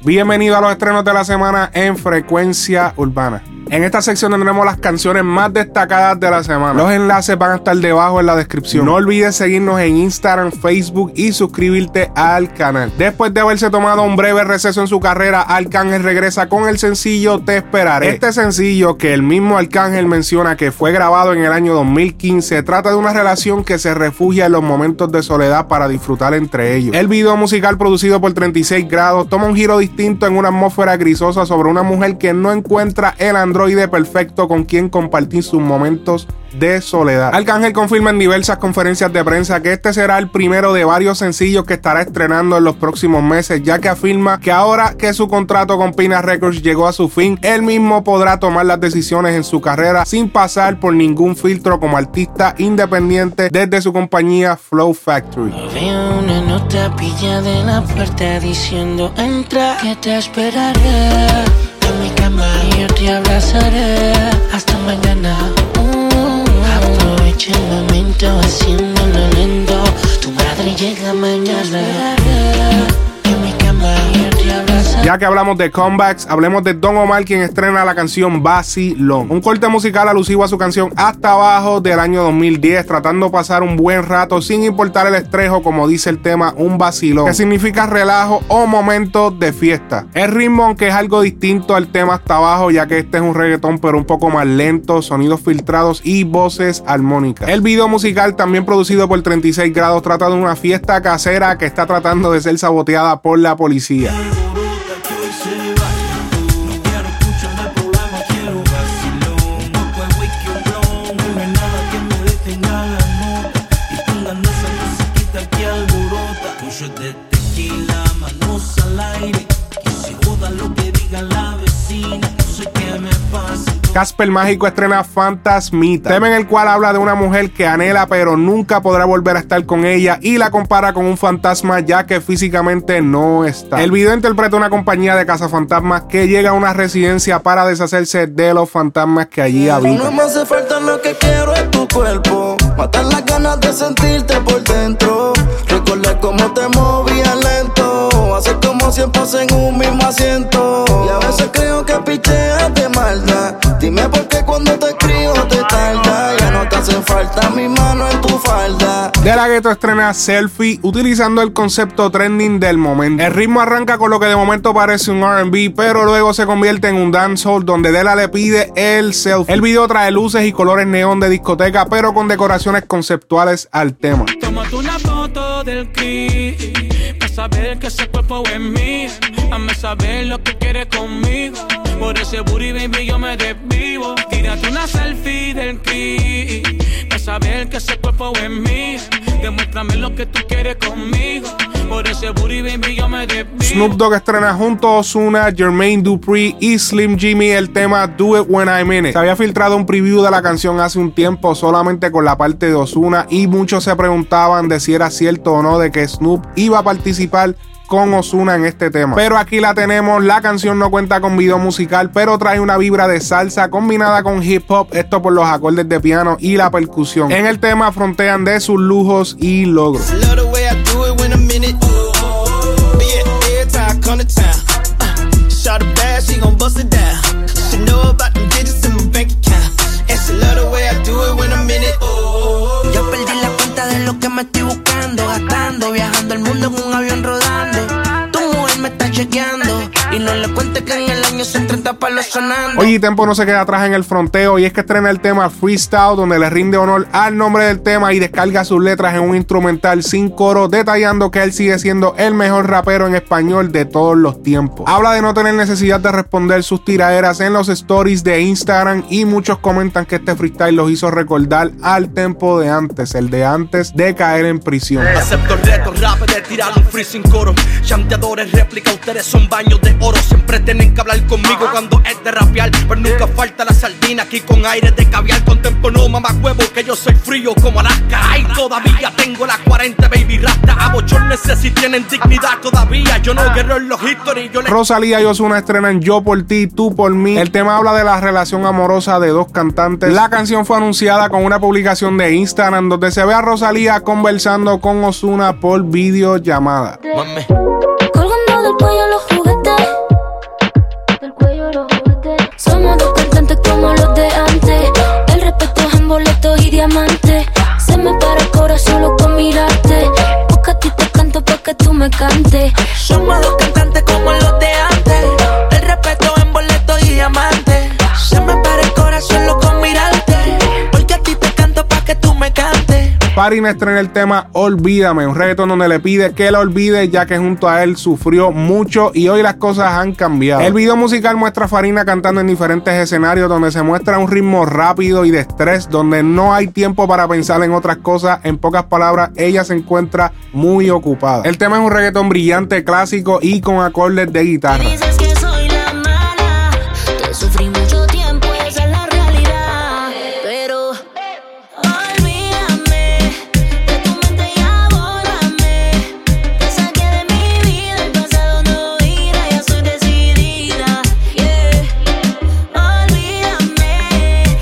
Bienvenido a los estrenos de la semana en Frecuencia Urbana. En esta sección tendremos las canciones más destacadas de la semana. Los enlaces van a estar debajo en la descripción. No olvides seguirnos en Instagram, Facebook y suscribirte al canal. Después de haberse tomado un breve receso en su carrera, Arcángel regresa con el sencillo Te Esperaré. Este sencillo, que el mismo Arcángel menciona que fue grabado en el año 2015, trata de una relación que se refugia en los momentos de soledad para disfrutar entre ellos. El video musical producido por 36 grados toma un giro distinto en una atmósfera grisosa sobre una mujer que no encuentra el androide androide perfecto con quien compartir sus momentos de soledad. Arcángel confirma en diversas conferencias de prensa que este será el primero de varios sencillos que estará estrenando en los próximos meses, ya que afirma que ahora que su contrato con Pina Records llegó a su fin, él mismo podrá tomar las decisiones en su carrera sin pasar por ningún filtro como artista independiente desde su compañía Flow Factory. de la puerta diciendo entra que te esperaré y yo te abrazaré hasta mañana. Uh, aprovecha el momento haciéndolo lento. Tu madre llega mañana. Ya que hablamos de comebacks, hablemos de Don Omar, quien estrena la canción Long. Un corte musical alusivo a su canción Hasta Abajo del año 2010, tratando de pasar un buen rato sin importar el estrejo, como dice el tema, un vacilón, que significa relajo o momento de fiesta. El ritmo, aunque es algo distinto al tema Hasta Abajo, ya que este es un reggaetón, pero un poco más lento, sonidos filtrados y voces armónicas. El video musical, también producido por 36 grados, trata de una fiesta casera que está tratando de ser saboteada por la policía. Casper Mágico estrena Fantasmita, tema en el cual habla de una mujer que anhela pero nunca podrá volver a estar con ella y la compara con un fantasma ya que físicamente no está. El video interpreta una compañía de cazafantasmas que llega a una residencia para deshacerse de los fantasmas que allí habitan. No me hace falta lo que quiero en tu cuerpo, matar las ganas de sentirte por dentro, recordar cómo te siempre en un mismo asiento y a veces creo que picheas de maldad. Dime por qué cuando te escribo te tarda. Ya no te hacen falta mi mano en tu falda. De la gueto estrena Selfie utilizando el concepto trending del momento. El ritmo arranca con lo que de momento parece un RB, pero luego se convierte en un dancehall donde Dela le pide el selfie. El video trae luces y colores neón de discoteca, pero con decoraciones conceptuales al tema. Saber que ese cuerpo es mío. Hazme saber lo que quieres conmigo. Por ese booty, baby, yo me desvivo. Tírate una selfie del. Snoop Dogg estrena junto a Ozuna, Jermaine Dupri y Slim Jimmy el tema Do It When I'm In It. Se había filtrado un preview de la canción hace un tiempo solamente con la parte de Ozuna y muchos se preguntaban de si era cierto o no de que Snoop iba a participar con Osuna en este tema. Pero aquí la tenemos, la canción no cuenta con video musical, pero trae una vibra de salsa combinada con hip hop, esto por los acordes de piano y la percusión. En el tema frontean de sus lujos y logros. Yo perdí la cuenta de lo que me estoy buscando, gastando, viajando el mundo en un avión rodando. Le cuente que en el año son 30 palos sonando. Oye, Tempo no se queda atrás en el fronteo y es que estrena el tema Freestyle, donde le rinde honor al nombre del tema y descarga sus letras en un instrumental sin coro, detallando que él sigue siendo el mejor rapero en español de todos los tiempos. Habla de no tener necesidad de responder sus tiraderas en los stories de Instagram y muchos comentan que este freestyle los hizo recordar al tempo de antes, el de antes de caer en prisión. Acepto el reto, rap de tirar un free sin coro. Chanteadores, réplica, ustedes son baños de oro. Siempre tienen que hablar conmigo cuando es de rapear. Pero nunca falta la sardina aquí con aire de caviar. Con tempo no mamá huevo que yo soy frío como Alaska. Ay, todavía tengo la 40 baby rasta. A sé si tienen dignidad todavía. Yo no quiero en los history. Yo le... Rosalía y Osuna estrenan Yo por ti, tú por mí. El tema habla de la relación amorosa de dos cantantes. La canción fue anunciada con una publicación de Instagram donde se ve a Rosalía conversando con Osuna por videollamada. Colgando del cuello diamante. Se me para el corazón solo con mirarte. Porque a ti te canto para que tú me cantes. Somos dos cantantes como los de Parina estrena el tema Olvídame, un reggaetón donde le pide que la olvide ya que junto a él sufrió mucho y hoy las cosas han cambiado. El video musical muestra a Farina cantando en diferentes escenarios donde se muestra un ritmo rápido y de estrés, donde no hay tiempo para pensar en otras cosas. En pocas palabras, ella se encuentra muy ocupada. El tema es un reggaetón brillante, clásico y con acordes de guitarra.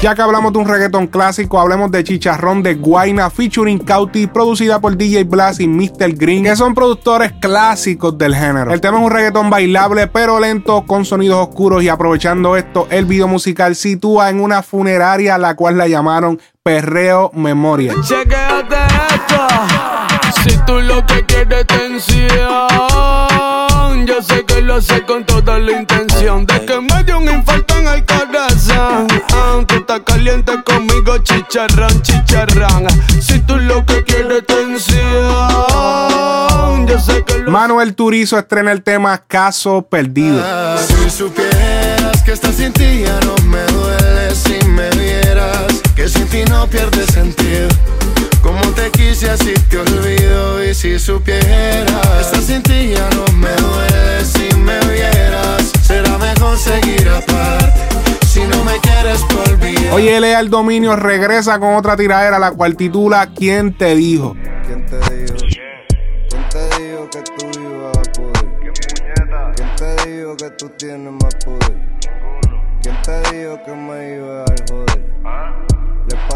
Ya que hablamos de un reggaetón clásico, hablemos de Chicharrón de Guaina featuring Cauti, producida por DJ Blas y Mr. Green, que son productores clásicos del género. El tema es un reggaetón bailable pero lento, con sonidos oscuros y aprovechando esto, el video musical sitúa en una funeraria la cual la llamaron Perreo Memoria. Si tú lo que quieres tensión, yo sé que lo sé con toda la intención de que me dio un infarto en el corazón. Aunque está caliente conmigo, chicharrón, chicharrón. Si tú lo que quieres tensión, yo sé que lo Manuel Turizo estrena el tema Caso Perdido. si supieras que estás sin ti ya no me duele si me vieras que sin ti no pierde sentido. Como te quise así te olvido y si supieras Oye, Lea el dominio regresa con otra tiradera la cual titula ¿Quién te dijo? ¿Quién te dijo? ¿Quién te dijo que tú ibas a poder? ¿Quién te dijo que tú tienes más poder? ¿Quién te dijo que me iba a joder?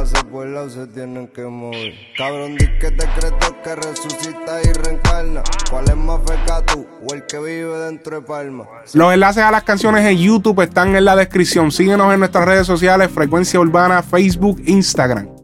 Le pasa por lado, se tienen que mover. Cabrón, di que decreto que resucita y reencarna. ¿Cuál es más feca tú o el que vive dentro de Palma? Los enlaces a las canciones en YouTube están en la descripción. Síguenos en nuestras redes sociales, Frecuencia Urbana, Facebook, Instagram.